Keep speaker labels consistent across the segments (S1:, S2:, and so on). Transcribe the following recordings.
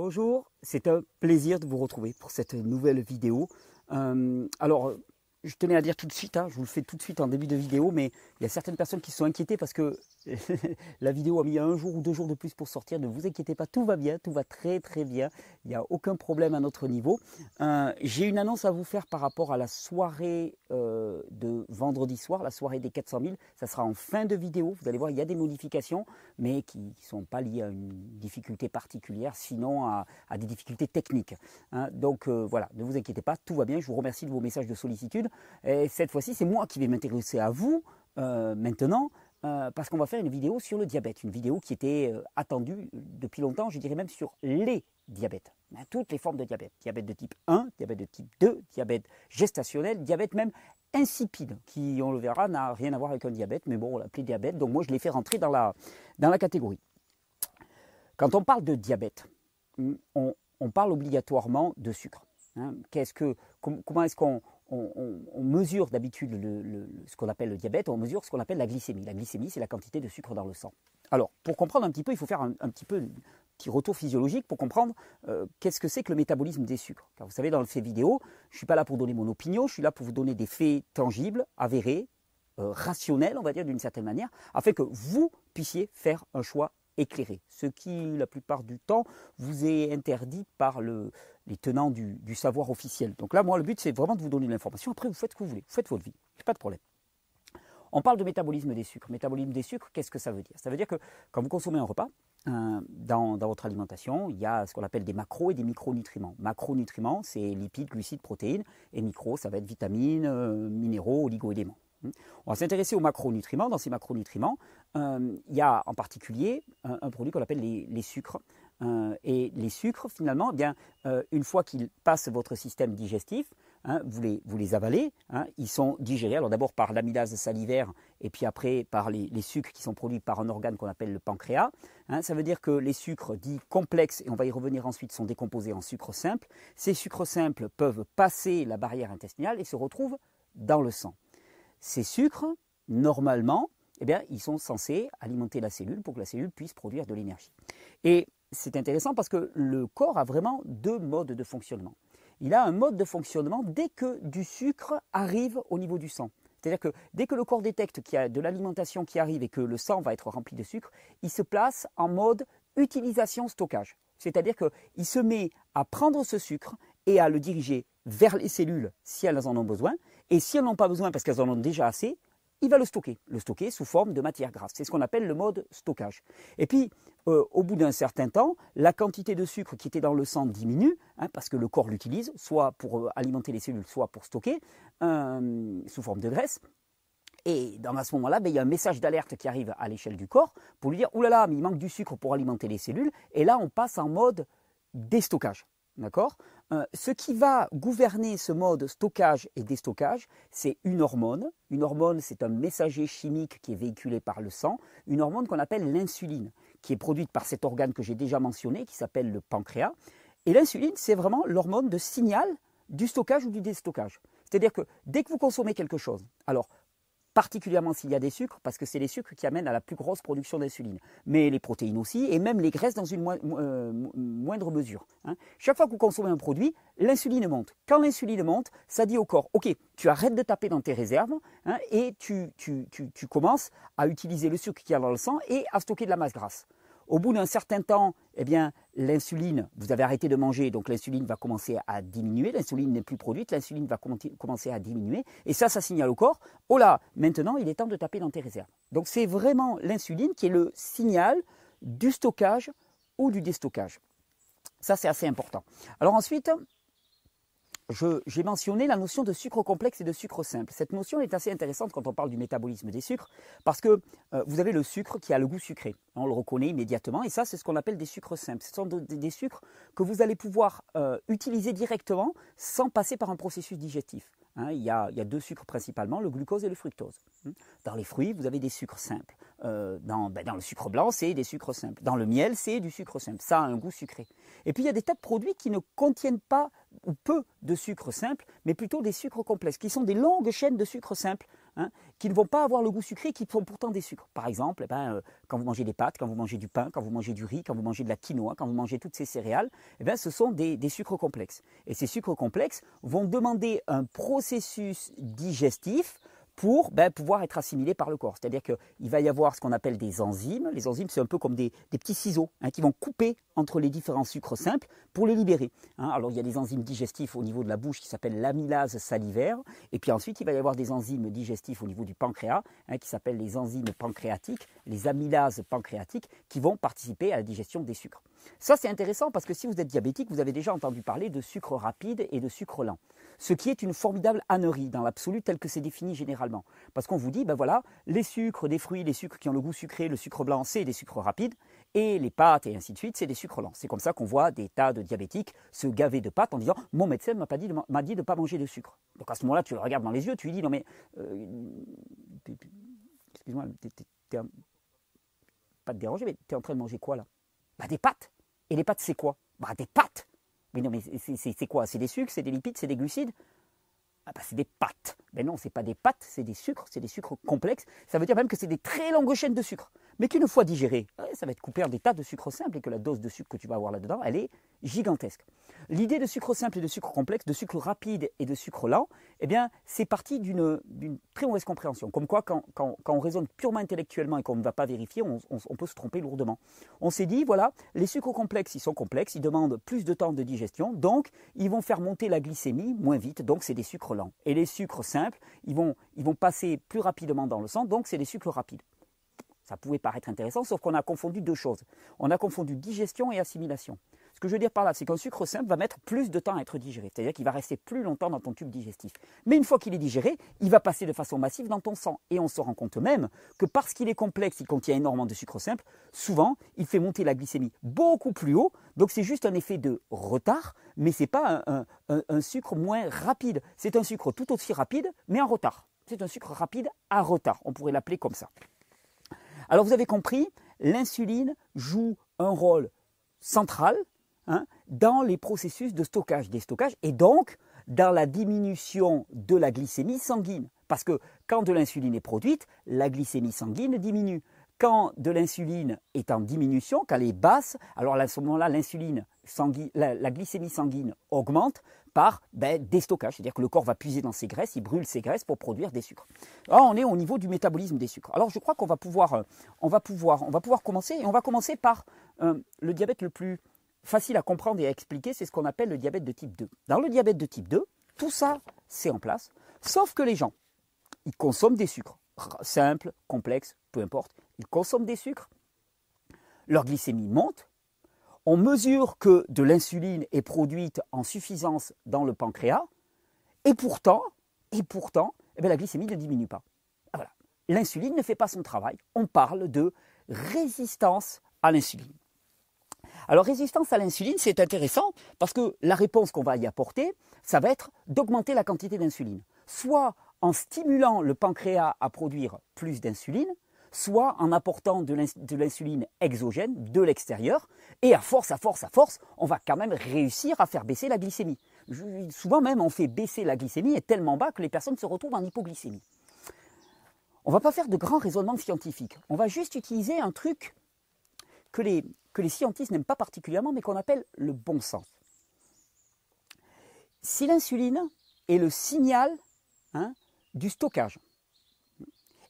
S1: Bonjour, c'est un plaisir de vous retrouver pour cette nouvelle vidéo. Euh, alors, je tenais à dire tout de suite, hein, je vous le fais tout de suite en début de vidéo, mais il y a certaines personnes qui sont inquiétées parce que la vidéo a mis un jour ou deux jours de plus pour sortir. Ne vous inquiétez pas, tout va bien, tout va très très bien. Il n'y a aucun problème à notre niveau. Euh, j'ai une annonce à vous faire par rapport à la soirée euh, de vendredi soir, la soirée des 400 000. Ça sera en fin de vidéo. Vous allez voir, il y a des modifications, mais qui ne sont pas liées à une difficulté particulière, sinon à, des difficultés techniques. Hein. Donc euh, voilà, ne vous inquiétez pas, tout va bien. Je vous remercie de vos messages de sollicitude. Et cette fois-ci, c'est moi qui vais m'intéresser à vous maintenant. Euh, parce qu'on va faire une vidéo sur le diabète, une vidéo qui était euh, attendue depuis longtemps, je dirais même sur les diabètes, hein, toutes les formes de diabète, diabète de type 1, diabète de type 2, diabète gestationnel, diabète même insipide, qui on le verra n'a rien à voir avec un diabète, mais bon on l'appelait diabète, donc moi je l'ai fait rentrer dans la, dans la catégorie. Quand on parle de diabète, on, parle obligatoirement de sucre. Hein. Qu'est-ce que, comment est-ce qu'on on, mesure d'habitude ce qu'on appelle le diabète, on mesure ce qu'on appelle la glycémie. La glycémie, c'est la quantité de sucre dans le sang. Alors, pour comprendre un petit peu, il faut faire un, petit peu petit retour physiologique pour comprendre euh, qu'est-ce que c'est que le métabolisme des sucres. Car vous savez, dans ces vidéos, je ne suis pas là pour donner mon opinion, je suis là pour vous donner des faits tangibles, avérés, euh, rationnels, on va dire d'une certaine manière, afin que vous puissiez faire un choix éclairé, ce qui, la plupart du temps, vous est interdit par le, les tenants du, savoir officiel. Donc là, moi, le but, c'est vraiment de vous donner l'information. Après, vous faites ce que vous voulez, vous faites votre vie, pas de problème. On parle de métabolisme des sucres. Métabolisme des sucres, qu'est-ce que ça veut dire? Ça veut dire que quand vous consommez un repas, euh, dans, votre alimentation, il y a ce qu'on appelle des macros et des micronutriments. Macronutriments, c'est lipides, glucides, protéines, et micros, ça va être vitamines, euh, minéraux, oligo-éléments. On va s'intéresser aux macronutriments. Dans ces macronutriments, il y a en particulier un, produit qu'on appelle les, sucres. Euh, et les sucres, finalement, eh bien, euh, une fois qu'ils passent votre système digestif, hein, vous, les, vous, les, avalez, hein, ils sont digérés, alors d'abord par l'amylase salivaire et puis après par les, sucres qui sont produits par un organe qu'on appelle le pancréas. Hein. ça veut dire que les sucres dits complexes, et on va y revenir ensuite, sont décomposés en sucres simples. Ces sucres simples peuvent passer la barrière intestinale et se retrouvent dans le sang. Ces sucres, normalement, eh bien, ils sont censés alimenter la cellule pour que la cellule puisse produire de l'énergie. Et c'est intéressant parce que le corps a vraiment deux modes de fonctionnement. Il a un mode de fonctionnement dès que du sucre arrive au niveau du sang. C'est-à-dire que dès que le corps détecte qu'il y a de l'alimentation qui arrive et que le sang va être rempli de sucre, il se place en mode utilisation-stockage. C'est-à-dire qu'il se met à prendre ce sucre et à le diriger vers les cellules si elles en ont besoin, et si elles n'en ont pas besoin parce qu'elles en ont déjà assez, il va le stocker, le stocker sous forme de matière grasse. C'est ce qu'on appelle le mode stockage. Et puis, euh, au bout d'un certain temps, la quantité de sucre qui était dans le sang diminue, hein, parce que le corps l'utilise, soit pour euh, alimenter les cellules, soit pour stocker, euh, sous forme de graisse. Et dans à ce moment-là, ben, il y a un message d'alerte qui arrive à l'échelle du corps pour lui dire, oulala, mais il manque du sucre pour alimenter les cellules. Et là, on passe en mode déstockage. D'accord? Euh, Ce qui va gouverner ce mode stockage et déstockage, c'est une hormone. Une hormone, c'est un messager chimique qui est véhiculé par le sang. Une hormone qu'on appelle l'insuline, qui est produite par cet organe que j'ai déjà mentionné, qui s'appelle le pancréas. Et l'insuline, c'est vraiment l'hormone de signal du stockage ou du déstockage. C'est-à-dire que dès que vous consommez quelque chose, alors particulièrement s'il y a des sucres, parce que c'est les sucres qui amènent à la plus grosse production d'insuline, mais les protéines aussi, et même les graisses dans une euh, moindre mesure. Hein. Chaque fois que vous consommez un produit, l'insuline monte. Quand l'insuline monte, ça dit au corps, ok, tu arrêtes de taper dans tes réserves, hein, et tu, tu, tu commences à utiliser le sucre qui y a dans le sang et à stocker de la masse grasse. Au bout d'un certain temps, eh bien, l'insuline, vous avez arrêté de manger, donc l'insuline va commencer à diminuer, l'insuline n'est plus produite, l'insuline va commencer à diminuer, et ça, ça signale au corps, oh là, maintenant, il est temps de taper dans tes réserves. Donc c'est vraiment l'insuline qui est le signal du stockage ou du déstockage. Ça, c'est assez important. Alors ensuite, j'ai mentionné la notion de sucre complexe et de sucre simple. Cette notion est assez intéressante quand on parle du métabolisme des sucres, parce que euh, vous avez le sucre qui a le goût sucré. On le reconnaît immédiatement, et ça, c'est ce qu'on appelle des sucres simples. Ce sont des sucres que vous allez pouvoir euh, utiliser directement sans passer par un processus digestif. Hein. il, y a, deux sucres principalement, le glucose et le fructose. Hein. Dans les fruits, vous avez des sucres simples. Euh, ben, dans, le sucre blanc, c'est des sucres simples. Dans le miel, c'est du sucre simple. Ça a un goût sucré. Et puis, il y a des tas de produits qui ne contiennent pas ou peu de sucre simple, mais plutôt des sucres complexes, qui sont des longues chaînes de sucre simple, hein, qui ne vont pas avoir le goût sucré, qui sont pourtant des sucres. Par exemple, eh ben, euh, quand vous mangez des pâtes, quand vous mangez du pain, quand vous mangez du riz, quand vous mangez de la quinoa, quand vous mangez toutes ces céréales, eh ben, ce sont des, des sucres complexes. Et ces sucres complexes vont demander un processus digestif pour ben, pouvoir être assimilé par le corps. C'est-à-dire qu'il va y avoir ce qu'on appelle des enzymes. Les enzymes, c'est un peu comme des, petits ciseaux hein, qui vont couper entre les différents sucres simples pour les libérer. Hein. Alors il y a des enzymes digestifs au niveau de la bouche qui s'appellent l'amylase salivaire. Et puis ensuite, il va y avoir des enzymes digestifs au niveau du pancréas hein, qui s'appellent les enzymes pancréatiques, les amylases pancréatiques, qui vont participer à la digestion des sucres. Ça, c'est intéressant parce que si vous êtes diabétique, vous avez déjà entendu parler de sucre rapide et de sucre lent ce qui est une formidable ânerie dans l'absolu tel que c'est défini généralement. Parce qu'on vous dit, ben voilà, les sucres des fruits, les sucres qui ont le goût sucré, le sucre blanc, c'est des sucres rapides, et les pâtes et ainsi de suite, c'est des sucres lents. C'est comme ça qu'on voit des tas de diabétiques se gaver de pâtes en disant, mon médecin m'a dit, m'a dit de ne pas manger de sucre. Donc à ce moment-là, tu le regardes dans les yeux, tu lui dis, non mais, euh, excuse-moi, pas te déranger, mais tu es en train de manger quoi là? Bah, Des pâtes. Et les pâtes, c'est quoi? Bah, Des pâtes. Mais non, mais c'est quoi? C'est des sucres, c'est des lipides, c'est des glucides? Ah bah c'est des pâtes. Mais non, c'est pas des pâtes, c'est des sucres, c'est des sucres complexes. Ça veut dire même que c'est des très longues chaînes de sucre. Mais qu'une fois digéré, ça va être coupé en des tas de sucre simple et que la dose de sucre que tu vas avoir là-dedans, elle est gigantesque. L'idée de sucre simple et de sucre complexe, de sucre rapide et de sucre lent, eh bien, c'est parti d'une très mauvaise compréhension. Comme quoi, quand, on raisonne purement intellectuellement et qu'on ne va pas vérifier, on, peut se tromper lourdement. On s'est dit, voilà, les sucres complexes, ils sont complexes, ils demandent plus de temps de digestion, donc ils vont faire monter la glycémie moins vite, donc c'est des sucres lents. Et les sucres simples, vont, ils vont passer plus rapidement dans le sang, donc c'est des sucres rapides. Ça pouvait paraître intéressant, sauf qu'on a confondu deux choses. On a confondu digestion et assimilation. Ce que je veux dire par là, c'est qu'un sucre simple va mettre plus de temps à être digéré, c'est-à-dire qu'il va rester plus longtemps dans ton tube digestif. Mais une fois qu'il est digéré, il va passer de façon massive dans ton sang. Et on se rend compte même que parce qu'il est complexe, il contient énormément de sucre simple, souvent, il fait monter la glycémie beaucoup plus haut. Donc c'est juste un effet de retard, mais ce n'est pas un, sucre moins rapide. C'est un sucre tout aussi rapide, mais en retard. C'est un sucre rapide à retard. On pourrait l'appeler comme ça. Alors vous avez compris, l'insuline joue un rôle central Hein, dans les processus de stockage des stockages et donc dans la diminution de la glycémie sanguine. Parce que quand de l'insuline est produite, la glycémie sanguine diminue. Quand de l'insuline est en diminution, quand elle est basse, alors à ce moment-là, l'insuline la, la, glycémie sanguine augmente par ben, déstockage, c'est-à-dire que le corps va puiser dans ses graisses, il brûle ses graisses pour produire des sucres. Alors on est au niveau du métabolisme des sucres. Alors je crois qu'on va pouvoir, euh, on va pouvoir, on va pouvoir commencer, et on va commencer par euh, le diabète le plus facile à comprendre et à expliquer, c'est ce qu'on appelle le diabète de type 2. Dans le diabète de type 2, tout ça, c'est en place, sauf que les gens, ils consomment des sucres, simples, complexes, peu importe, ils consomment des sucres, leur glycémie monte, on mesure que de l'insuline est produite en suffisance dans le pancréas, et pourtant, et pourtant, eh bien, la glycémie ne diminue pas. Ah, voilà. L'insuline ne fait pas son travail. On parle de résistance à l'insuline. Alors résistance à l'insuline, c'est intéressant parce que la réponse qu'on va y apporter, ça va être d'augmenter la quantité d'insuline. Soit en stimulant le pancréas à produire plus d'insuline, soit en apportant de l'insuline exogène de l'extérieur, et à force, à force, à force, on va quand même réussir à faire baisser la glycémie. Souvent même, on fait baisser la glycémie est tellement bas que les personnes se retrouvent en hypoglycémie. On ne va pas faire de grands raisonnements scientifiques, on va juste utiliser un truc que les, que les scientifiques n'aiment pas particulièrement, mais qu'on appelle le bon sens. Si l'insuline est le signal hein, du stockage,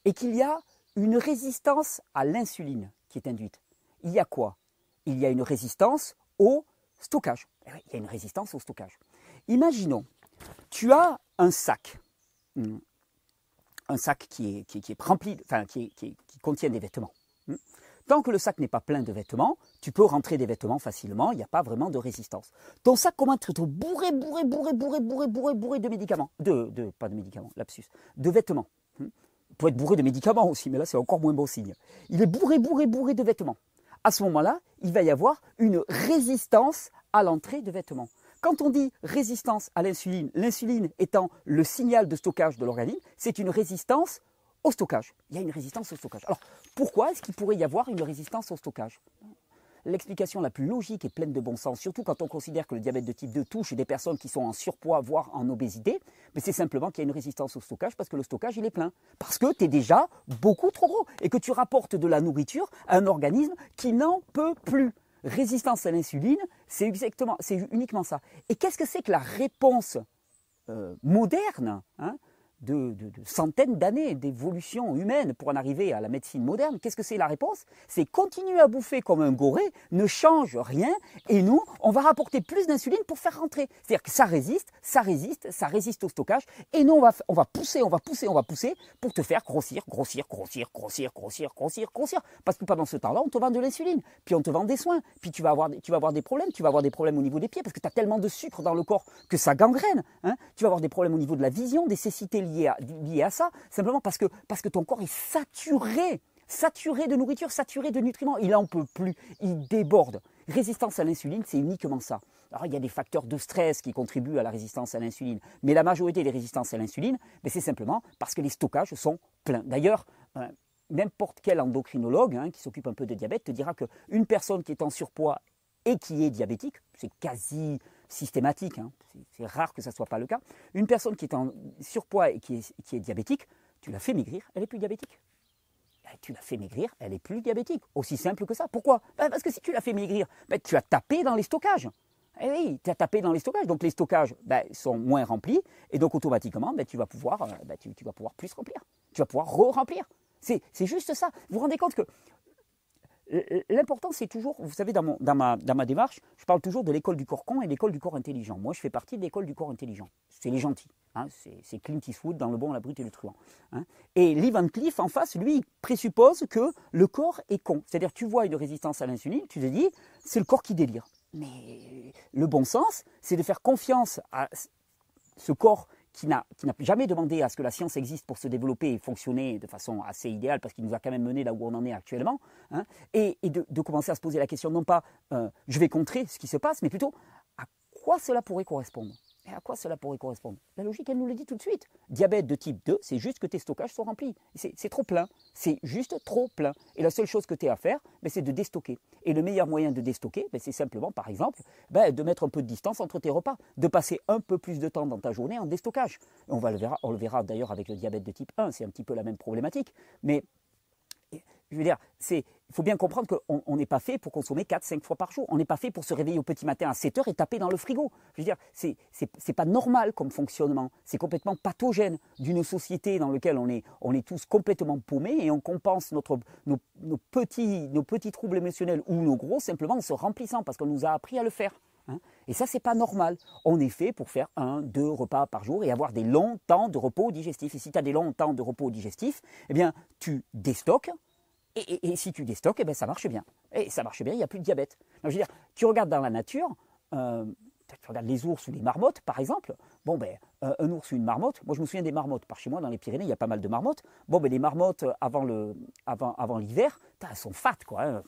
S1: et qu'il y a une résistance à l'insuline qui est induite, il y a quoi? Il y a une résistance au stockage. Eh il y a une résistance au stockage. Imaginons, tu as un sac, hmm, un sac qui est, qui, rempli, enfin qui, qui contient des vêtements. Tant que le sac n'est pas plein de vêtements, tu peux rentrer des vêtements facilement, il n'y a pas vraiment de résistance. Ton sac commence à être bourré, bourré, bourré, bourré, bourré, bourré, bourré de médicaments. De, de, pas de médicaments, lapsus. De vêtements. Hmm. Il peut être bourré de médicaments aussi, mais là c'est encore moins bon signe. Il est bourré, bourré, bourré de vêtements. À ce moment-là, il va y avoir une résistance à l'entrée de vêtements. Quand on dit résistance à l'insuline, l'insuline étant le signal de stockage de l'organisme, c'est une résistance au stockage. Il y a une résistance au stockage. Alors, pourquoi est-ce qu'il pourrait y avoir une résistance au stockage? L'explication la plus logique et pleine de bon sens, surtout quand on considère que le diabète de type 2 touche des personnes qui sont en surpoids, voire en obésité, mais c'est simplement qu'il y a une résistance au stockage parce que le stockage, il est plein. Parce que tu es déjà beaucoup trop gros et que tu rapportes de la nourriture à un organisme qui n'en peut plus. Résistance à l'insuline, c'est exactement, c'est uniquement ça. Et qu'est-ce que c'est que la réponse euh, moderne hein, de, centaines d'années d'évolution humaine pour en arriver à la médecine moderne, qu'est-ce que c'est la réponse? C'est continuer à bouffer comme un goré, ne change rien, et nous, on va rapporter plus d'insuline pour faire rentrer. C'est-à-dire que ça résiste, ça résiste, ça résiste au stockage, et nous, on va, on va pousser, on va pousser, on va pousser pour te faire grossir, grossir, grossir, grossir, grossir, grossir, grossir. Parce que pendant ce temps-là, on te vend de l'insuline, puis on te vend des soins, puis tu vas avoir, tu vas avoir des problèmes, tu vas avoir des problèmes au niveau des pieds, parce que tu as tellement de sucre dans le corps que ça gangrène. Hein tu vas avoir des problèmes au niveau de la vision, des cécités liées à, ça, simplement parce que, ton corps est saturé, saturé de nourriture, saturé de nutriments. Il n'en peut plus, il déborde. Résistance à l'insuline, c'est uniquement ça. Alors, il y a des facteurs de stress qui contribuent à la résistance à l'insuline, mais la majorité des résistances à l'insuline, c'est simplement parce que les stockages sont pleins. D'ailleurs, euh, n'importe quel endocrinologue hein, qui s'occupe un peu de diabète te dira qu'une personne qui est en surpoids et qui est diabétique, c'est quasi systématique, hein. c'est rare que ça ne soit pas le cas, une personne qui est en surpoids et qui est, diabétique, tu la fais maigrir, elle est plus diabétique. Tu la fais maigrir, elle est plus diabétique. Aussi simple que ça. Pourquoi? Ben, Parce que si tu la fais maigrir, ben, tu as tapé dans les stockages. Eh oui, tu as tapé dans les stockages. Donc les stockages ben, sont moins remplis. Et donc automatiquement, tu, vas pouvoir, euh, tu, vas pouvoir plus remplir. Tu vas pouvoir re-remplir. C'est juste ça. Vous vous rendez compte que L'important, c'est toujours, vous savez, dans, ma, démarche, je parle toujours de l'école du corps con et l'école du corps intelligent. Moi, je fais partie de l'école du corps intelligent. C'est les gentils. Hein. c'est Clint Eastwood dans Le Bon, la Brute et le Truand. Hein. Et Lee Van Cleef, en face, lui, présuppose que le corps est con. C'est-à-dire, tu vois une résistance à l'insuline, tu te dis, c'est le corps qui délire. Mais le bon sens, c'est de faire confiance à ce corps qui n'a jamais demandé à ce que la science existe pour se développer et fonctionner de façon assez idéale, parce qu'il nous a quand même mené là où on en est actuellement, hein, et, de, commencer à se poser la question, non pas euh, je vais contrer ce qui se passe, mais plutôt à quoi cela pourrait correspondre? À quoi cela pourrait correspondre? La logique, elle nous le dit tout de suite. Diabète de type 2, c'est juste que tes stockages sont remplis. C'est trop plein. C'est juste trop plein. Et la seule chose que tu as à faire, ben, c'est de déstocker. Et le meilleur moyen de déstocker, ben, c'est simplement, par exemple, ben, de mettre un peu de distance entre tes repas, de passer un peu plus de temps dans ta journée en déstockage. On, va le verra, on le verra d'ailleurs avec le diabète de type 1, c'est un petit peu la même problématique. Mais je veux dire, il faut bien comprendre qu'on n'est pas fait pour consommer 4-5 fois par jour. On n'est pas fait pour se réveiller au petit matin à 7 heures et taper dans le frigo. Je veux dire, c'est n'est pas normal comme fonctionnement. C'est complètement pathogène d'une société dans laquelle on est, on est tous complètement paumés et on compense notre, nos, petits, nos petits troubles émotionnels ou nos gros simplement en se remplissant parce qu'on nous a appris à le faire. Hein. Et ça, c'est pas normal. On est fait pour faire un, deux repas par jour et avoir des longs temps de repos digestif. Et si tu as des longs temps de repos digestif, eh bien, tu déstockes, et, si tu déstockes, eh ben, ça marche bien. Et ça marche bien, il n'y a plus de diabète. je veux dire, tu regardes dans la nature, euh, tu regardes les ours ou les marmottes, par exemple. Bon, ben, euh, un ours ou une marmotte, moi je me souviens des marmottes. Par chez moi, dans les Pyrénées, il y a pas mal de marmottes. Bon, ben, les marmottes, euh, avant, l'hiver, elles sont fat, quoi. Hein.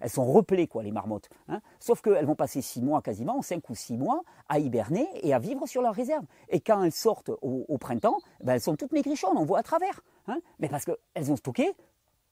S1: elles sont replées, quoi, les marmottes. Hein. Sauf qu'elles vont passer six mois quasiment, cinq ou six mois, à hiberner et à vivre sur leur réserve. Et quand elles sortent au, printemps, ben, elles sont toutes maigrichonnes, on voit à travers. Hein. Mais parce qu'elles ont stocké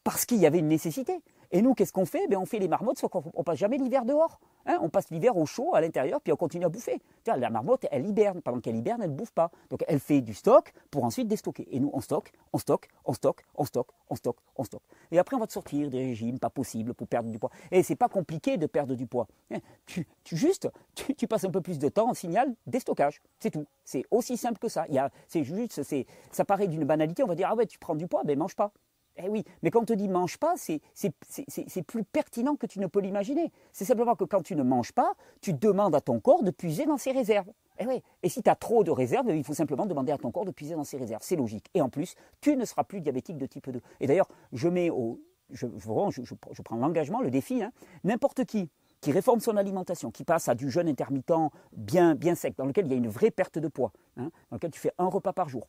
S1: parce qu'il y avait une nécessité. Et nous, qu'est-ce qu'on fait? Ben, On fait les marmottes, sauf qu'on ne passe jamais l'hiver dehors. Hein. on passe l'hiver au chaud, à l'intérieur, puis on continue à bouffer. La marmotte, elle hiberne. Pendant qu'elle hiberne, elle ne bouffe pas. Donc elle fait du stock pour ensuite déstocker. Et nous, on stocke, on stocke, on stocke, on stocke, on stocke, on stocke. Et après, on va te sortir des régimes pas possibles pour perdre du poids. Et c'est pas compliqué de perdre du poids. Hein. Tu, juste, tu, passes un peu plus de temps en signal déstockage. C'est tout. C'est aussi simple que ça. C'est juste, ça paraît d'une banalité. On va dire, ah ouais, tu prends du poids, ben mange pas. Eh oui, mais quand on te dit mange pas, c'est plus pertinent que tu ne peux l'imaginer. C'est simplement que quand tu ne manges pas, tu demandes à ton corps de puiser dans ses réserves. Eh oui. Et si tu as trop de réserves, il faut simplement demander à ton corps de puiser dans ses réserves. C'est logique. Et en plus, tu ne seras plus diabétique de type 2. Et d'ailleurs, je mets au. Je, prends l'engagement, le défi, hein. n'importe qui qui réforme son alimentation, qui passe à du jeûne intermittent bien, bien sec, dans lequel il y a une vraie perte de poids, hein, dans lequel tu fais un repas par jour,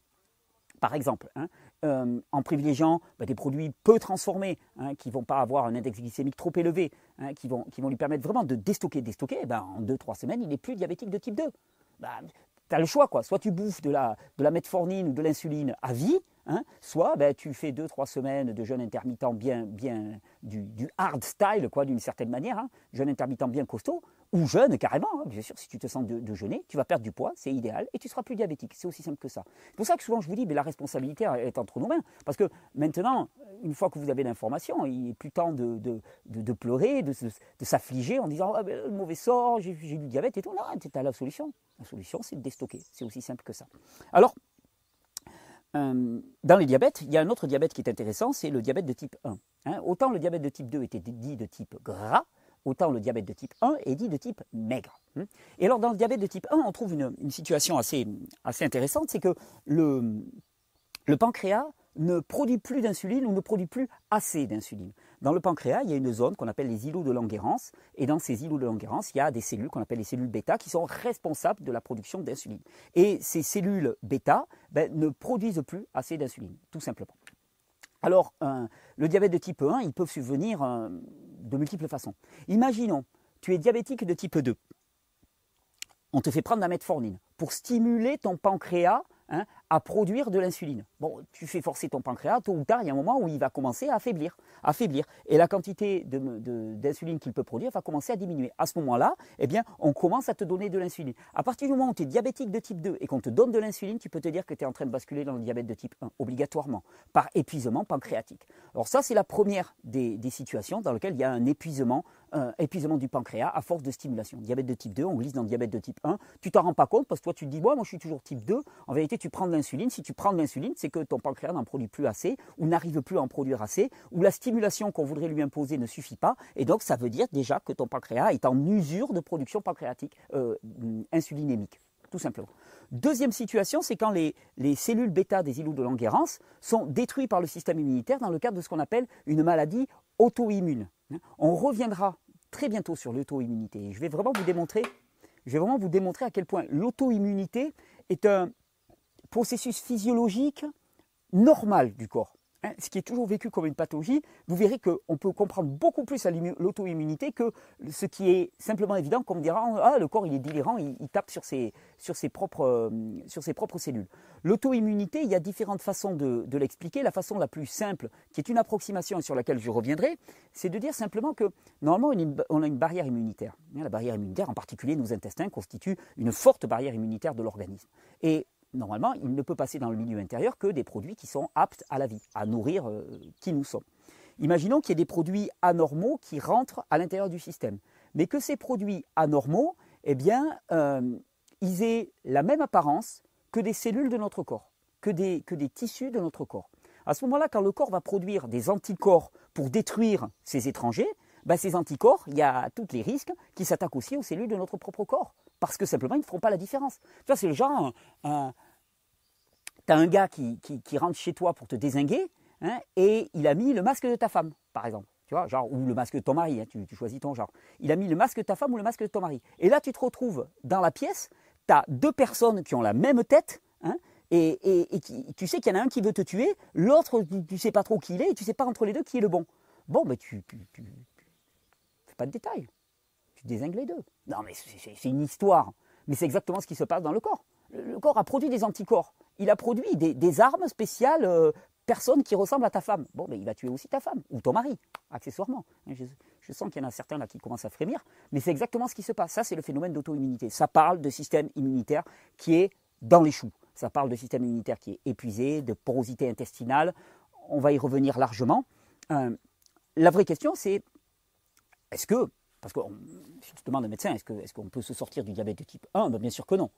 S1: par exemple, hein, euh, en privilégiant bah, des produits peu transformés, hein, qui ne vont pas avoir un index glycémique trop élevé, hein, qui, vont, qui vont lui permettre vraiment de déstocker, déstocker, ben, en 2-3 semaines, il n'est plus diabétique de type 2. Bah, tu as le choix, quoi. soit tu bouffes de la, de la metformine ou de l'insuline à vie, Hein. soit ben, tu fais 2-3 semaines de jeûne intermittent bien, bien du, hard style, d'une certaine manière, jeûne intermittent bien costaud, ou jeûne carrément, hein. bien sûr, si tu te sens de, jeûner, tu vas perdre du poids, c'est idéal, et tu seras plus diabétique. C'est aussi simple que ça. C'est pour ça que souvent je vous dis, mais la responsabilité est entre nos mains. Parce que maintenant, une fois que vous avez l'information, il n'est plus temps de, pleurer, de, s'affliger en disant ah, ben, le mauvais sort, j'ai du diabète et tout. Non, c'est la solution. La solution, c'est de déstocker. C'est aussi simple que ça. Alors, euh, dans les diabètes, il y a un autre diabète qui est intéressant, c'est le diabète de type 1. Hein. autant le diabète de type 2 était dit de type gras, autant le diabète de type 1 est dit de type maigre. Et alors dans le diabète de type 1, on trouve une, situation assez, intéressante, c'est que le, le pancréas ne produit plus d'insuline ou ne produit plus assez d'insuline. Dans le pancréas, il y a une zone qu'on appelle les îlots de Langerhans, et dans ces îlots de Langerhans, il y a des cellules qu'on appelle les cellules bêta qui sont responsables de la production d'insuline. Et ces cellules bêta ben, ne produisent plus assez d'insuline, tout simplement. Alors, le diabète de type 1, il peut subvenir euh, de multiples façons. Imaginons, tu es diabétique de type 2. On te fait prendre la metformine pour stimuler ton pancréas Hein, à produire de l'insuline. Bon, tu fais forcer ton pancréas, tôt ou tard, il y a un moment où il va commencer à affaiblir. Et la quantité d'insuline qu'il peut produire va commencer à diminuer. À ce moment-là, eh bien, on commence à te donner de l'insuline. À partir du moment où tu es diabétique de type 2 et qu'on te donne de l'insuline, tu peux te dire que tu es en train de basculer dans le diabète de type 1, obligatoirement, par épuisement pancréatique. Alors ça, c'est la première des, situations dans lesquelles il y a un épuisement, épuisement du pancréas à force de stimulation. Diabète de type 2, on glisse dans diabète de type 1. Tu t'en rends pas compte parce que toi, tu te dis, moi, moi, je suis toujours type 2. En vérité, tu prends de l'insuline. Si tu prends de l'insuline, c'est que ton pancréas n'en produit plus assez ou n'arrive plus à en produire assez ou la stimulation qu'on voudrait lui imposer ne suffit pas. Et donc, ça veut dire déjà que ton pancréas est en usure de production pancréatique euh, insulinémique, tout simplement. Deuxième situation, c'est quand les, cellules bêta des îlots de Langerhans sont détruites par le système immunitaire dans le cadre de ce qu'on appelle une maladie auto-immune. On reviendra très bientôt sur l'auto-immunité. Je vais vraiment vous démontrer, je vais vraiment vous démontrer à quel point l'auto-immunité est un processus physiologique normal du corps. Hein, ce qui est toujours vécu comme une pathologie, vous verrez qu'on peut comprendre beaucoup plus l'auto-immunité que ce qui est simplement évident, comme dira ah, le corps il est délirant, il, tape sur ses, sur, ses propres, euh, sur ses propres cellules. L'auto-immunité, il y a différentes façons de, l'expliquer. La façon la plus simple, qui est une approximation sur laquelle je reviendrai, c'est de dire simplement que normalement on a une barrière immunitaire. Hein, la barrière immunitaire, en particulier nos intestins, constitue une forte barrière immunitaire de l'organisme. Normalement, il ne peut passer dans le milieu intérieur que des produits qui sont aptes à la vie, à nourrir euh, qui nous sommes. Imaginons qu'il y ait des produits anormaux qui rentrent à l'intérieur du système, mais que ces produits anormaux, eh euh, aient la même apparence que des cellules de notre corps, que des, que des tissus de notre corps. À ce moment-là, quand le corps va produire des anticorps pour détruire ces étrangers, ben, ces anticorps, il y a tous les risques qui s'attaquent aussi aux cellules de notre propre corps parce que simplement ils ne feront pas la différence. Tu vois, c'est le genre, tu as un gars qui, rentre chez toi pour te désinguer, hein, et il a mis le masque de ta femme, par exemple. Tu vois, genre, ou le masque de ton mari, hein, tu, choisis ton genre. Il a mis le masque de ta femme ou le masque de ton mari. Et là, tu te retrouves dans la pièce, tu as deux personnes qui ont la même tête, hein, et, tu sais qu'il y en a un qui veut te tuer, l'autre, tu ne sais pas trop qui il est, et tu sais pas entre les deux qui est le bon. Bon, mais tu, tu, fais pas de détails tu désingues les deux. Non, mais c'est une histoire. Mais c'est exactement ce qui se passe dans le corps. Le corps a produit des anticorps. Il a produit des, armes spéciales, euh, personnes qui ressemblent à ta femme. Bon, mais il va tuer aussi ta femme, ou ton mari, accessoirement. Je, sens qu'il y en a certains là qui commencent à frémir, mais c'est exactement ce qui se passe. Ça, c'est le phénomène d'auto-immunité. Ça parle de système immunitaire qui est dans les choux. Ça parle de système immunitaire qui est épuisé, de porosité intestinale. On va y revenir largement. Euh, la vraie question, c'est est-ce que parce que si tu demandes à un médecin, est-ce qu'on peut se sortir du diabète de type 1 ben, Bien sûr que non.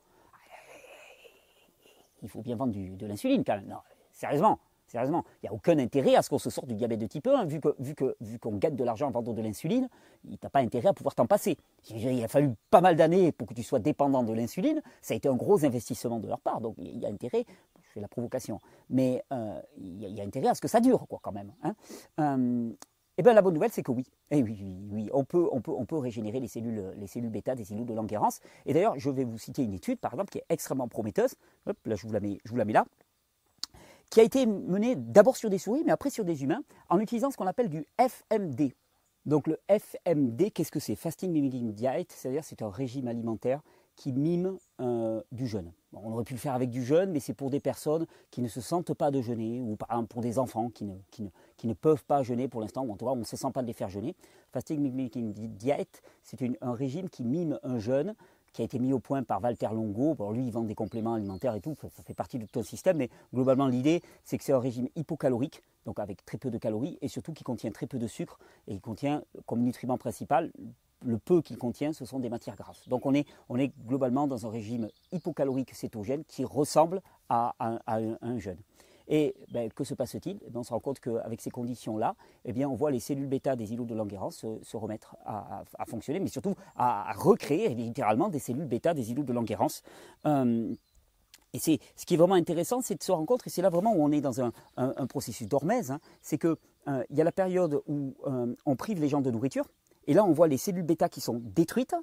S1: Il faut bien vendre de l'insuline quand même. Non, sérieusement, sérieusement, il n'y a aucun intérêt à ce qu'on se sorte du diabète de type 1, vu qu'on vu que, vu gagne de l'argent en vendant de l'insuline, il n'a pas intérêt à pouvoir t'en passer. Il a fallu pas mal d'années pour que tu sois dépendant de l'insuline, ça a été un gros investissement de leur part, donc il y a intérêt, je fais la provocation, mais euh, il, y a, intérêt à ce que ça dure, quoi, quand même. Hein. Euh, eh bien, la bonne nouvelle, c'est que oui. Eh oui, oui, oui, on peut, on peut, on peut régénérer les cellules, les cellules bêta des cellules de Langerhans. Et d'ailleurs, je vais vous citer une étude, par exemple, qui est extrêmement prometteuse. Hop, là, je vous la mets, je vous la mets là qui a été menée d'abord sur des souris, mais après sur des humains, en utilisant ce qu'on appelle du FMD. Donc le FMD, qu'est-ce que c'est? Fasting Mimicking Diet, c'est-à-dire c'est un régime alimentaire qui mime euh, du jeûne. on aurait pu le faire avec du jeûne, mais c'est pour des personnes qui ne se sentent pas de jeûner, ou par exemple pour des enfants qui ne, peuvent pas jeûner pour l'instant, ou en tout cas on ne se sent pas de les faire jeûner. Fasting Mimicking Diet, c'est un régime qui mime un jeûne qui a été mis au point par Walter Longo. Bon, lui, il vend des compléments alimentaires et tout, ça, fait partie de tout un système, mais globalement, l'idée, c'est que c'est un régime hypocalorique, donc avec très peu de calories, et surtout qui contient très peu de sucre, et il contient comme nutriment principal le peu qu'il contient, ce sont des matières grasses. Donc on est globalement dans un régime hypocalorique cétogène qui ressemble à, un, jeûne. Et ben, que se passe-t-il? Eh ben, On se rend compte qu'avec ces conditions-là, eh bien, on voit les cellules bêta des îlots de Langerhans se, remettre à, fonctionner, mais surtout à, recréer littéralement des cellules bêta des îlots de Langerhans. Euh, et c'est ce qui est vraiment intéressant, c'est de se rendre compte, et c'est là vraiment où on est dans un, processus d'hormèse, hein, c'est qu'il euh, y a la période où euh, on prive les gens de nourriture, et là, on voit les cellules bêta qui sont détruites,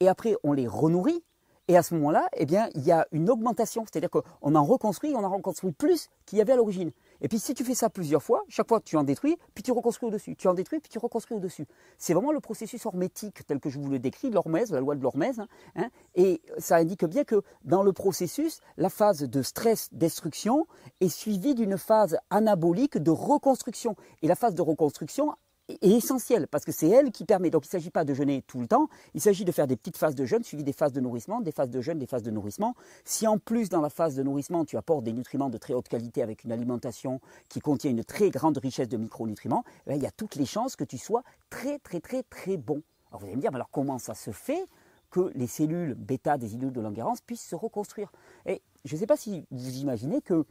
S1: et après, on les renourrit. Et à ce moment-là, eh bien, il y a une augmentation, c'est-à-dire qu'on en reconstruit, on en reconstruit plus qu'il y avait à l'origine. Et puis si tu fais ça plusieurs fois, chaque fois tu en détruis, puis tu reconstruis au-dessus, tu en détruis, puis tu reconstruis au-dessus. C'est vraiment le processus hormétique tel que je vous le décris, l'hormèse, la loi de l'hormèse. Hein, hein. et ça indique bien que dans le processus, la phase de stress-destruction est suivie d'une phase anabolique de reconstruction. Et la phase de reconstruction est essentielle parce que c'est elle qui permet. Donc il ne s'agit pas de jeûner tout le temps, il s'agit de faire des petites phases de jeûne suivies des phases de nourrissement, des phases de jeûne, des phases de nourrissement. Si en plus dans la phase de nourrissement tu apportes des nutriments de très haute qualité avec une alimentation qui contient une très grande richesse de micronutriments, eh il y a toutes les chances que tu sois très très très très bon. Alors vous allez me dire, mais alors comment ça se fait que les cellules bêta des îlots de Langerhans puissent se reconstruire? Et je ne sais pas si vous imaginez que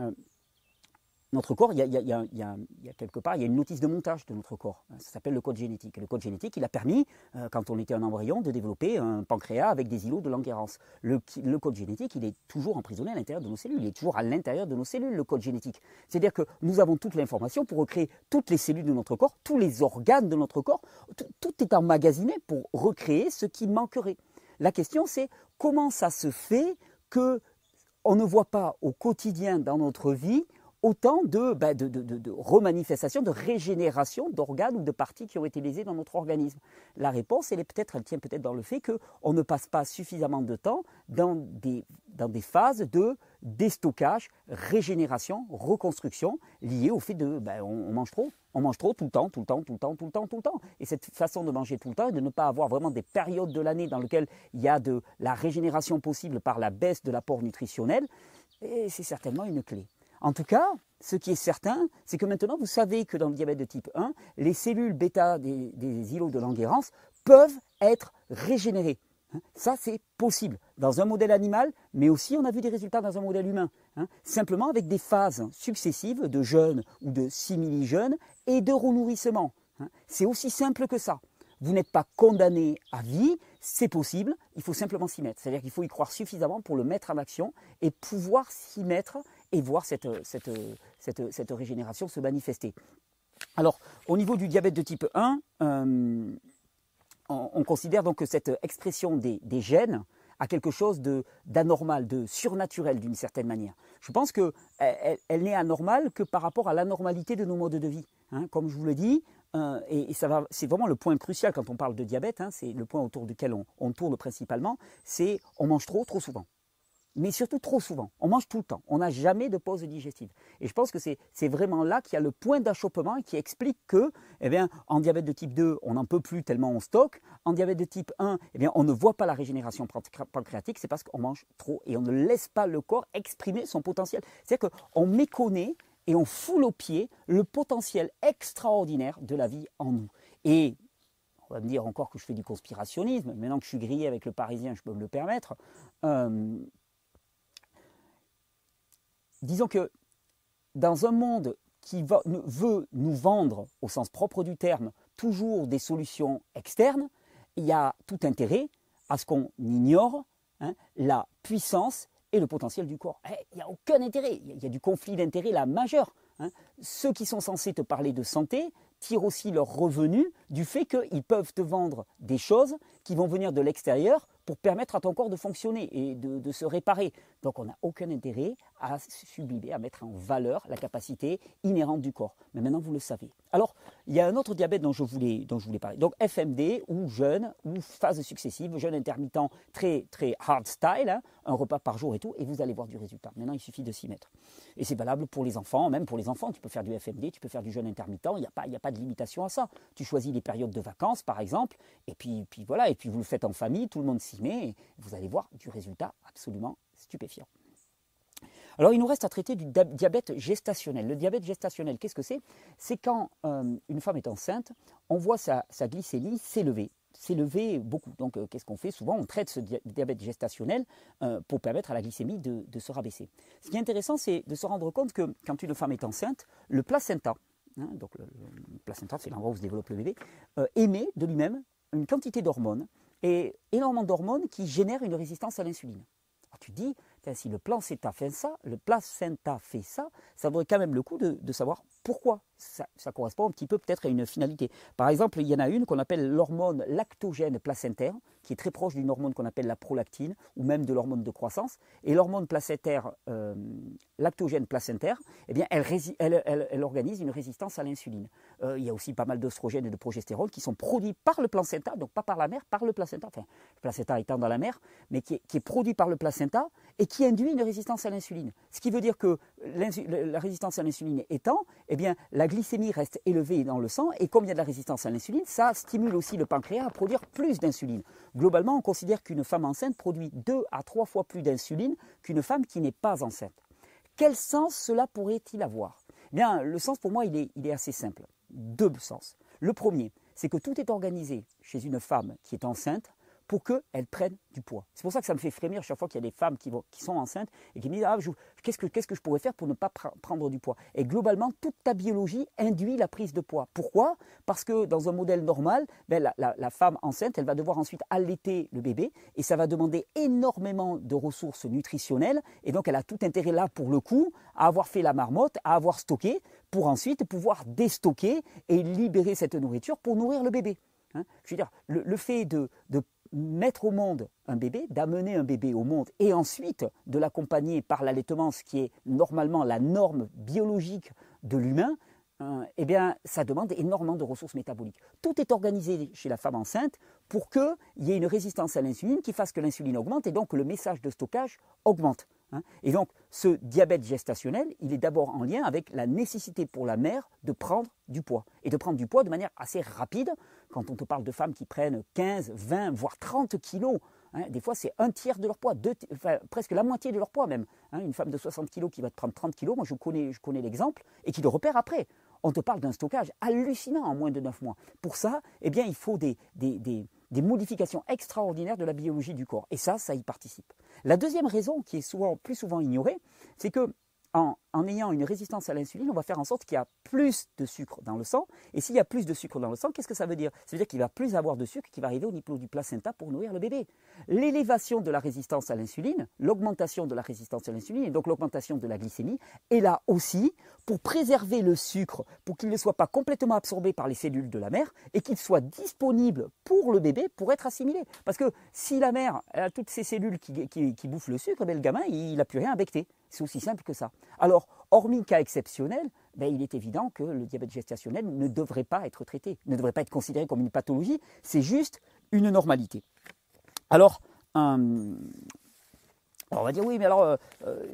S1: euh, notre corps, il y, a, quelque part, il y a une notice de montage de notre corps. Ça s'appelle le code génétique. Le code génétique, il a permis, euh, quand on était un embryon, de développer un pancréas avec des îlots de Langerhans. Le, code génétique, il est toujours emprisonné à l'intérieur de nos cellules. Il est toujours à l'intérieur de nos cellules, le code génétique. C'est-à-dire que nous avons toute l'information pour recréer toutes les cellules de notre corps, tous les organes de notre corps. tout est emmagasiné pour recréer ce qui manquerait. La question, c'est comment ça se fait que on ne voit pas au quotidien dans notre vie autant bah, de, remanifestations, de régénération d'organes ou de parties qui ont été lésées dans notre organisme La réponse, elle, est peut-être, elle tient peut-être dans le fait qu'on ne passe pas suffisamment de temps dans des, phases de déstockage, régénération, reconstruction, liées au fait de bah, on, mange trop. On mange trop tout le temps, tout le temps, tout le temps, tout le temps, tout le temps. Et cette façon de manger tout le temps et de ne pas avoir vraiment des périodes de l'année dans lesquelles il y a de la régénération possible par la baisse de l'apport nutritionnel, c'est certainement une clé. En tout cas, ce qui est certain, c'est que maintenant, vous savez que dans le diabète de type 1, les cellules bêta des, îlots de Langerhans peuvent être régénérées. Hein. Ça, c'est possible dans un modèle animal, mais aussi on a vu des résultats dans un modèle humain. Hein. Simplement avec des phases successives de jeûne ou de simili-jeûne et de renourrissement. Hein. C'est aussi simple que ça. Vous n'êtes pas condamné à vie, c'est possible, il faut simplement s'y mettre. C'est-à-dire qu'il faut y croire suffisamment pour le mettre en action et pouvoir s'y mettre et voir cette, cette, cette, régénération se manifester. Alors, au niveau du diabète de type 1, euh, on, considère donc que cette expression des, des gènes a quelque chose d'anormal, de, surnaturel d'une certaine manière. Je pense qu'elle elle, n'est anormale que par rapport à l'anormalité de nos modes de vie. Hein. Comme je vous le dis, euh, et, c'est vraiment le point crucial quand on parle de diabète, hein, c'est le point autour duquel on, on tourne principalement, c'est on mange trop, trop souvent mais surtout trop souvent. On mange tout le temps. On n'a jamais de pause digestive. Et je pense que c'est vraiment là qu'il y a le point d'achoppement qui explique que, eh bien, en diabète de type 2, on n'en peut plus tellement on stocke. En diabète de type 1, eh bien, on ne voit pas la régénération pancréatique. C'est parce qu'on mange trop et on ne laisse pas le corps exprimer son potentiel. C'est-à-dire qu'on méconnaît et on foule au pied le potentiel extraordinaire de la vie en nous. Et on va me dire encore que je fais du conspirationnisme. Maintenant que je suis grillé avec le Parisien, je peux me le permettre. Euh, disons que dans un monde qui veut nous vendre, au sens propre du terme, toujours des solutions externes, il y a tout intérêt à ce qu'on ignore hein, la puissance et le potentiel du corps. Eh, il n'y a aucun intérêt, il y a du conflit d'intérêt là majeur. Hein. Ceux qui sont censés te parler de santé tirent aussi leurs revenus du fait qu'ils peuvent te vendre des choses qui vont venir de l'extérieur pour permettre à ton corps de fonctionner et de, se réparer. Donc on n'a aucun intérêt à sublimer, à mettre en valeur la capacité inhérente du corps. Mais maintenant, vous le savez. Alors, il y a un autre diabète dont je voulais, dont je voulais parler. Donc, FMD ou jeûne ou phase successive, jeûne intermittent très, très hard style, hein, un repas par jour et tout, et vous allez voir du résultat. Maintenant, il suffit de s'y mettre. Et c'est valable pour les enfants, même pour les enfants. Tu peux faire du FMD, tu peux faire du jeûne intermittent, il n'y a, pas, a pas de limitation à ça. Tu choisis les périodes de vacances, par exemple, et puis, puis voilà, et puis vous le faites en famille, tout le monde s'y met, et vous allez voir du résultat absolument stupéfiant. Alors il nous reste à traiter du diabète gestationnel. Le diabète gestationnel, qu'est-ce que c'est? C'est quand euh, une femme est enceinte, on voit sa, glycémie s'élever s'élever beaucoup. Donc, euh, qu'est-ce qu'on fait? Souvent, on traite ce diabète gestationnel euh, pour permettre à la glycémie de, se rabaisser. Ce qui est intéressant, c'est de se rendre compte que quand une femme est enceinte, le placenta, hein, donc le, placenta, c'est l'endroit où se développe le bébé, émet de lui-même une quantité d'hormones et énormément d'hormones qui génèrent une résistance à l'insuline. Tu dis, si le placenta fait ça, le placenta fait ça, ça vaudrait quand même le coup de, savoir pourquoi. Ça, correspond un petit peu peut-être à une finalité. Par exemple, il y en a une qu'on appelle l'hormone lactogène placentaire, qui est très proche d'une hormone qu'on appelle la prolactine, ou même de l'hormone de croissance. Et l'hormone placentaire, euh, lactogène placentaire, eh bien, elle, organise une résistance à l'insuline. Euh, il y a aussi pas mal d'oestrogènes et de progestérone qui sont produits par le placenta, donc pas par la mère, par le placenta, enfin, le placenta étant dans la mère, mais qui est, qui est produit par le placenta et qui induit une résistance à l'insuline. Ce qui veut dire que la résistance à l'insuline étant, eh bien, la glycémie reste élevée dans le sang, et comme il y a de la résistance à l'insuline, ça stimule aussi le pancréas à produire plus d'insuline. Globalement, on considère qu'une femme enceinte produit deux à trois fois plus d'insuline qu'une femme qui n'est pas enceinte. Quel sens cela pourrait-il avoir? Eh Bien, le sens pour moi, il est assez simple. Deux sens. Le premier, c'est que tout est organisé chez une femme qui est enceinte pour qu'elles prennent du poids. C'est pour ça que ça me fait frémir chaque fois qu'il y a des femmes qui, vont, qui sont enceintes et qui me disent ah, qu'est-ce, que, qu'est-ce que je pourrais faire pour ne pas prendre du poids? Et globalement, toute ta biologie induit la prise de poids. Pourquoi? Parce que dans un modèle normal, ben, la, femme enceinte, elle va devoir ensuite allaiter le bébé et ça va demander énormément de ressources nutritionnelles et donc elle a tout intérêt là pour le coup à avoir fait la marmotte, à avoir stocké pour ensuite pouvoir déstocker et libérer cette nourriture pour nourrir le bébé. Hein. je veux dire, le, fait de, de, mettre au monde un bébé, d'amener un bébé au monde et ensuite de l'accompagner par l'allaitement, ce qui est normalement la norme biologique de l'humain, euh, eh bien, ça demande énormément de ressources métaboliques. Tout est organisé chez la femme enceinte pour qu'il y ait une résistance à l'insuline qui fasse que l'insuline augmente et donc le message de stockage augmente. Hein. Et donc, ce diabète gestationnel, il est d'abord en lien avec la nécessité pour la mère de prendre du poids. Et de prendre du poids de manière assez rapide. Quand on te parle de femmes qui prennent 15, 20, voire 30 kilos, hein, des fois c'est un tiers de leur poids, presque la moitié de leur poids même. Hein. une femme de 60 kilos qui va te prendre 30 kilos, moi je connais, je connais l'exemple, et qui le repère après. On te parle d'un stockage hallucinant en moins de 9 mois. Pour ça, eh bien, il faut des, des, modifications extraordinaires de la biologie du corps. Et ça, ça y participe. La deuxième raison, qui est souvent, plus souvent ignorée, c'est que en, ayant une résistance à l'insuline, on va faire en sorte qu'il y a plus de sucre dans le sang. Et s'il y a plus de sucre dans le sang, qu'est-ce que ça veut dire? Ça veut dire qu'il va plus avoir de sucre qui va arriver au niveau du placenta pour nourrir le bébé. L'élévation de la résistance à l'insuline, l'augmentation de la résistance à l'insuline et donc l'augmentation de la glycémie est là aussi pour préserver le sucre, pour qu'il ne soit pas complètement absorbé par les cellules de la mère et qu'il soit disponible pour le bébé pour être assimilé. Parce que si la mère a toutes ces cellules qui, bouffent le sucre, ben, le gamin, il n'a plus rien à becter. C'est aussi simple que ça. Alors, hormis cas exceptionnel, ben, il est évident que le diabète gestationnel ne devrait pas être traité, ne devrait pas être considéré comme une pathologie, c'est juste une normalité. Alors, on va dire oui, mais alors, euh, euh,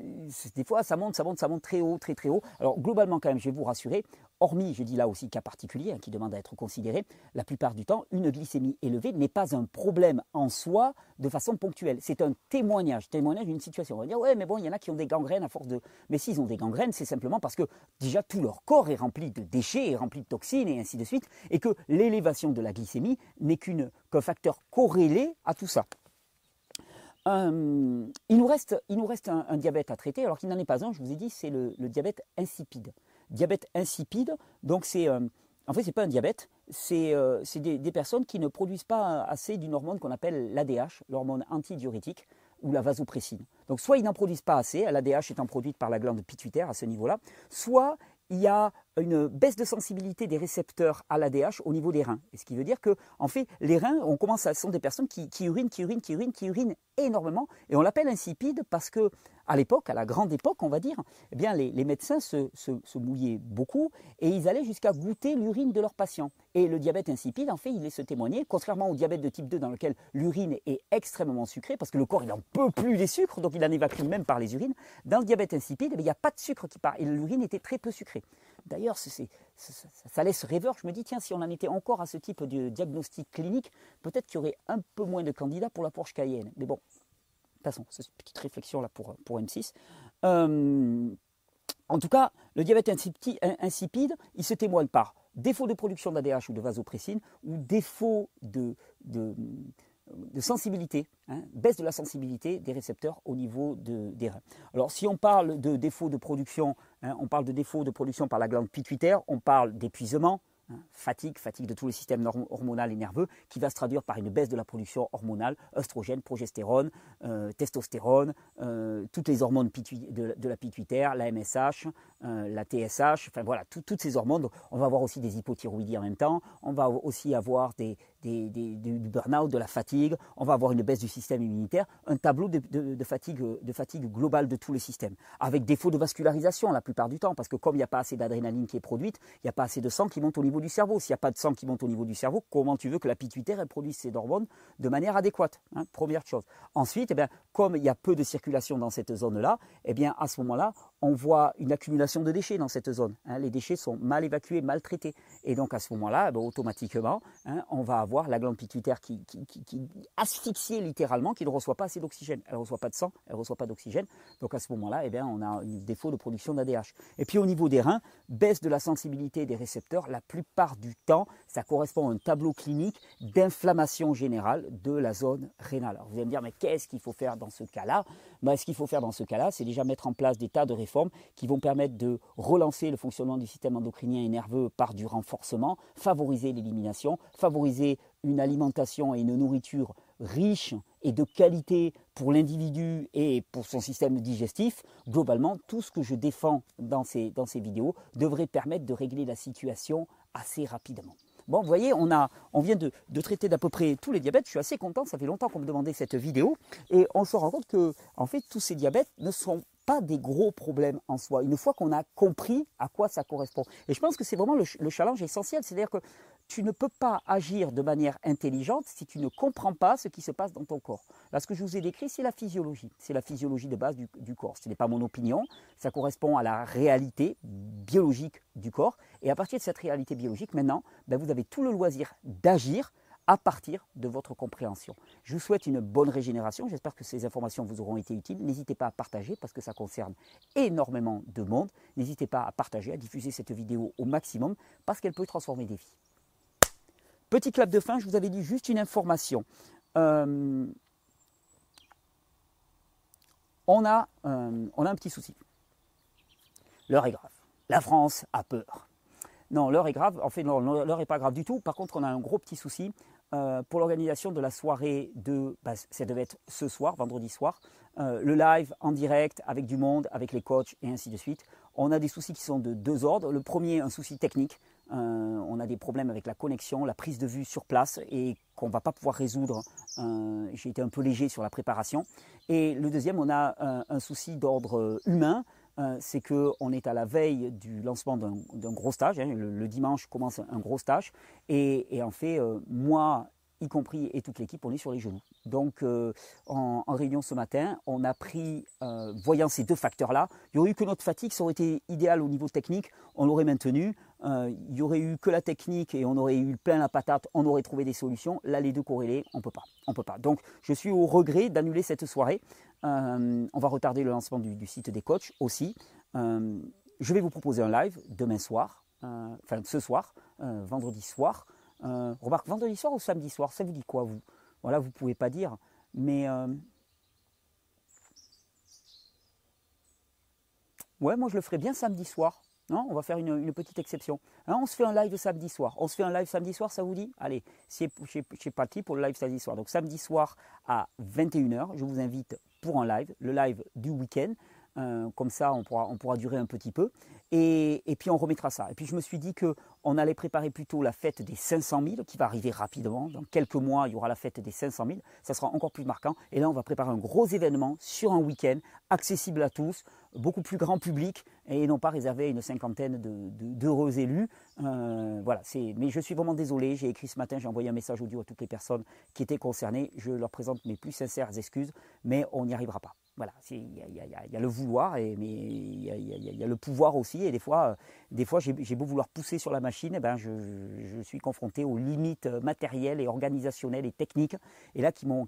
S1: des fois, ça monte, ça monte, ça monte très haut, très très haut. Alors, globalement, quand même, je vais vous rassurer, hormis, je dis là aussi, cas particulier hein, qui demande à être considéré, la plupart du temps, une glycémie élevée n'est pas un problème en soi de façon ponctuelle. C'est un témoignage, témoignage d'une situation. On va dire, ouais, mais bon, il y en a qui ont des gangrènes à force de. Mais s'ils ont des gangrènes, c'est simplement parce que déjà tout leur corps est rempli de déchets, est rempli de toxines et ainsi de suite, et que l'élévation de la glycémie n'est qu'un facteur corrélé à tout ça. Euh, il nous reste, un, diabète à traiter, alors qu'il n'en est pas un, je vous ai dit, c'est le diabète insipide diabète insipide. Donc c'est euh, en fait c'est pas un diabète, c'est euh, des, personnes qui ne produisent pas assez d'une hormone qu'on appelle l'ADH, l'hormone antidiurétique ou la vasopressine. Donc soit ils n'en produisent pas assez, l'ADH étant produite par la glande pituitaire à ce niveau-là, soit il y a une baisse de sensibilité des récepteurs à l'ADH au niveau des reins. Et ce qui veut dire que, en fait, les reins, on commence à, sont des personnes qui, urinent, qui urinent, qui urinent, qui urinent énormément et on l'appelle insipide parce que à l'époque, à la grande époque, on va dire, eh bien, les, médecins se, mouillaient beaucoup et ils allaient jusqu'à goûter l'urine de leurs patients. Et le diabète insipide, en fait, il laisse témoigner, contrairement au diabète de type 2 dans lequel l'urine est extrêmement sucrée, parce que le corps, il n'en peut plus les sucres, donc il en évacue même par les urines. Dans le diabète insipide, eh il n'y a pas de sucre qui part, et l'urine était très peu sucrée. D'ailleurs, ça, laisse rêveur. Je me dis, tiens, si on en était encore à ce type de diagnostic clinique, peut-être qu'il y aurait un peu moins de candidats pour la Porsche Cayenne. Mais bon, façon, c'est une petite réflexion là pour, pour M6. Euh, en tout cas, le diabète insipide, il se témoigne par défaut de production d'ADH ou de vasopressine ou défaut de, sensibilité, hein, baisse de la sensibilité des récepteurs au niveau des reins. Alors si on parle de défaut de production, hein, on parle de défaut de production par la glande pituitaire, on parle d'épuisement, Hein, fatigue, fatigue de tous les systèmes hormonal et nerveux, qui va se traduire par une baisse de la production hormonale, œstrogène, progestérone, euh, testostérone, euh, toutes les hormones de, la pituitaire, la MSH, euh, la TSH, enfin voilà, toutes ces hormones. on va avoir aussi des hypothyroïdies en même temps, on va aussi avoir des, du burn-out, de la fatigue, on va avoir une baisse du système immunitaire, un tableau de, fatigue, de fatigue globale de tous les systèmes, avec défaut de vascularisation la plupart du temps, parce que comme il n'y a pas assez d'adrénaline qui est produite, il n'y a pas assez de sang qui monte au niveau du cerveau. S'il n'y a pas de sang qui monte au niveau du cerveau, comment tu veux que la pituitaire produise ses hormones de manière adéquate hein, Première chose. Ensuite, eh bien, comme il y a peu de circulation dans cette zone-là, eh bien, à ce moment-là, on voit une accumulation de déchets dans cette zone. Hein. Les déchets sont mal évacués, mal traités. Et donc, à ce moment-là, ben, automatiquement, hein, on va avoir la glande pituitaire qui, qui, asphyxiée littéralement, qui ne reçoit pas assez d'oxygène. Elle ne reçoit pas de sang, elle ne reçoit pas d'oxygène. Donc, à ce moment-là, eh on a un défaut de production d'ADH. Et puis, au niveau des reins, baisse de la sensibilité des récepteurs. La plupart du temps, ça correspond à un tableau clinique d'inflammation générale de la zone rénale. Alors, vous allez me dire, mais qu'est-ce qu'il faut faire dans ce cas-là? Ben, Ce qu'il faut faire dans ce cas-là, c'est déjà mettre en place des tas de qui vont permettre de relancer le fonctionnement du système endocrinien et nerveux par du renforcement, favoriser l'élimination, favoriser une alimentation et une nourriture riche et de qualité pour l'individu et pour son système digestif, globalement, tout ce que je défends dans ces, dans ces vidéos devrait permettre de régler la situation assez rapidement. Bon, vous voyez, on, a, on vient de, de traiter d'à peu près tous les diabètes. Je suis assez content, ça fait longtemps qu'on me demandait cette vidéo. Et on se rend compte que, en fait, tous ces diabètes ne sont des gros problèmes en soi, une fois qu'on a compris à quoi ça correspond. Et je pense que c'est vraiment le, challenge essentiel, c'est-à-dire que tu ne peux pas agir de manière intelligente si tu ne comprends pas ce qui se passe dans ton corps. Là, ce que je vous ai décrit, c'est la physiologie. C'est la physiologie de base du, corps. Ce n'est pas mon opinion, ça correspond à la réalité biologique du corps. Et à partir de cette réalité biologique, maintenant, ben, vous avez tout le loisir d'agir à partir de votre compréhension. Je vous souhaite une bonne régénération. J'espère que ces informations vous auront été utiles. N'hésitez pas à partager parce que ça concerne énormément de monde. N'hésitez pas à partager, à diffuser cette vidéo au maximum parce qu'elle peut transformer des vies. Petit clap de fin, je vous avais dit juste une information. Euh, on, a, euh, on a un petit souci. L'heure est grave. La France a peur. Non, l'heure est grave. En fait, l'heure n'est pas grave du tout. Par contre, on a un gros petit souci. Euh, pour l'organisation de la soirée de, bah, ça devait être ce soir, vendredi soir, euh, le live en direct avec du monde, avec les coachs et ainsi de suite. On a des soucis qui sont de deux ordres. Le premier, un souci technique. Euh, on a des problèmes avec la connexion, la prise de vue sur place et qu'on ne va pas pouvoir résoudre. J'ai été un peu léger sur la préparation. Et le deuxième, on a un souci d'ordre humain. Euh, c'est qu'on est à la veille du lancement d'un gros stage. Hein. le, dimanche commence un gros stage. Et, en fait, euh, moi, y compris et toute l'équipe, on est sur les genoux. Donc, euh, en, réunion ce matin, on a pris, voyant ces deux facteurs-là, il n'y aurait eu que notre fatigue, ça aurait été idéal au niveau technique, on l'aurait maintenu. il n'y aurait eu que la technique et on aurait eu plein la patate, on aurait trouvé des solutions. Là, les deux corrélés, on ne peut pas. On peut pas. Donc, je suis au regret d'annuler cette soirée. Euh, on va retarder le lancement du, site des coachs aussi. Euh, je vais vous proposer un live demain soir, euh, enfin ce soir, vendredi soir. remarque, vendredi soir ou samedi soir, ça vous dit quoi vous? Voilà, vous ne pouvez pas dire, mais ouais, moi je le ferai bien samedi soir. Non, on va faire une, petite exception. Hein, on se fait un live samedi soir. On se fait un live samedi soir, ça vous dit? Allez, c'est parti pour le live samedi soir. Donc samedi soir à 21h, je vous invite pour un live, le live du week-end. Euh, comme ça, on pourra, durer un petit peu. Et, puis on remettra ça. Et puis je me suis dit qu'on allait préparer plutôt la fête des 500 000 qui va arriver rapidement. Dans quelques mois, il y aura la fête des 500 000. Ça sera encore plus marquant. Et là, on va préparer un gros événement sur un week-end, accessible à tous, beaucoup plus grand public et non pas réservé à une cinquantaine d'heureux élus. Euh, voilà, mais je suis vraiment désolé. J'ai écrit ce matin, j'ai envoyé un message audio à toutes les personnes qui étaient concernées. Je leur présente mes plus sincères excuses, mais on n'y arrivera pas. Voilà, il y, a le vouloir, et, mais il y, a le pouvoir aussi. Et des fois, fois j'ai beau vouloir pousser sur la machine, eh ben je, suis confronté aux limites matérielles et organisationnelles et techniques, et là qui m'ont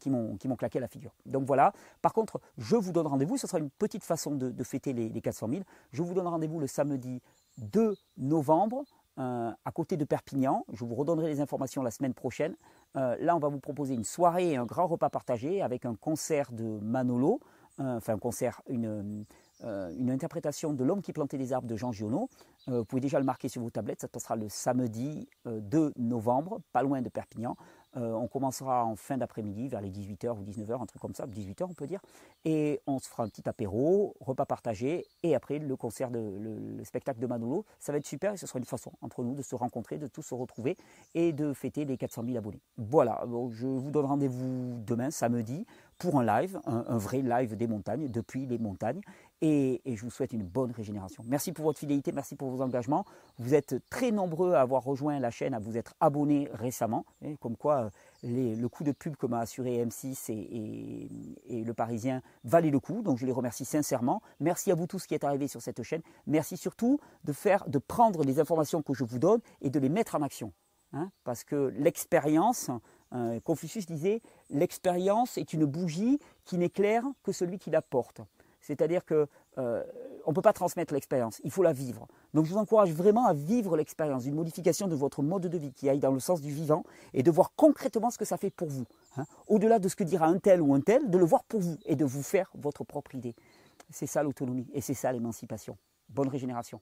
S1: claqué la figure. Donc voilà. Par contre, je vous donne rendez-vous. Ce sera une petite façon de, fêter les, les 400 000. Je vous donne rendez-vous le samedi 2 novembre. Euh, à côté de Perpignan. Je vous redonnerai les informations la semaine prochaine. Euh, là, on va vous proposer une soirée et un grand repas partagé avec un concert de Manolo enfin un concert, une, euh, une interprétation de L'homme qui plantait des arbres de Jean Giono. Euh, vous pouvez déjà le marquer sur vos tablettes, ça passera le samedi 2 euh, novembre, pas loin de Perpignan. on commencera en fin d'après-midi, vers les 18h ou 19h, un truc comme ça, 18h on peut dire. Et on se fera un petit apéro, repas partagé, et après le concert, le, spectacle de Manolo. Ça va être super et ce sera une façon entre nous de se rencontrer, de tous se retrouver et de fêter les 400 000 abonnés. Voilà, je vous donne rendez-vous demain, samedi, pour un live, un, vrai live des montagnes, depuis les montagnes. Et, je vous souhaite une bonne régénération. Merci pour votre fidélité, merci pour vos engagements. Vous êtes très nombreux à avoir rejoint la chaîne, à vous être abonnés récemment. Comme quoi, le coup de pub que m'a assuré M6 et, et, le Parisien valait le coup. Donc je les remercie sincèrement. Merci à vous tous qui êtes arrivés sur cette chaîne. Merci surtout de, faire, de prendre les informations que je vous donne et de les mettre en action. Hein, parce que l'expérience, euh, Confucius disait, l'expérience est une bougie qui n'éclaire que celui qui la porte. C'est-à-dire qu'on euh, ne peut pas transmettre l'expérience, il faut la vivre. Donc je vous encourage vraiment à vivre l'expérience d'une modification de votre mode de vie qui aille dans le sens du vivant et de voir concrètement ce que ça fait pour vous. Hein. Au-delà de ce que dira un tel ou un tel, de le voir pour vous et de vous faire votre propre idée. C'est ça l'autonomie et c'est ça l'émancipation. Bonne régénération.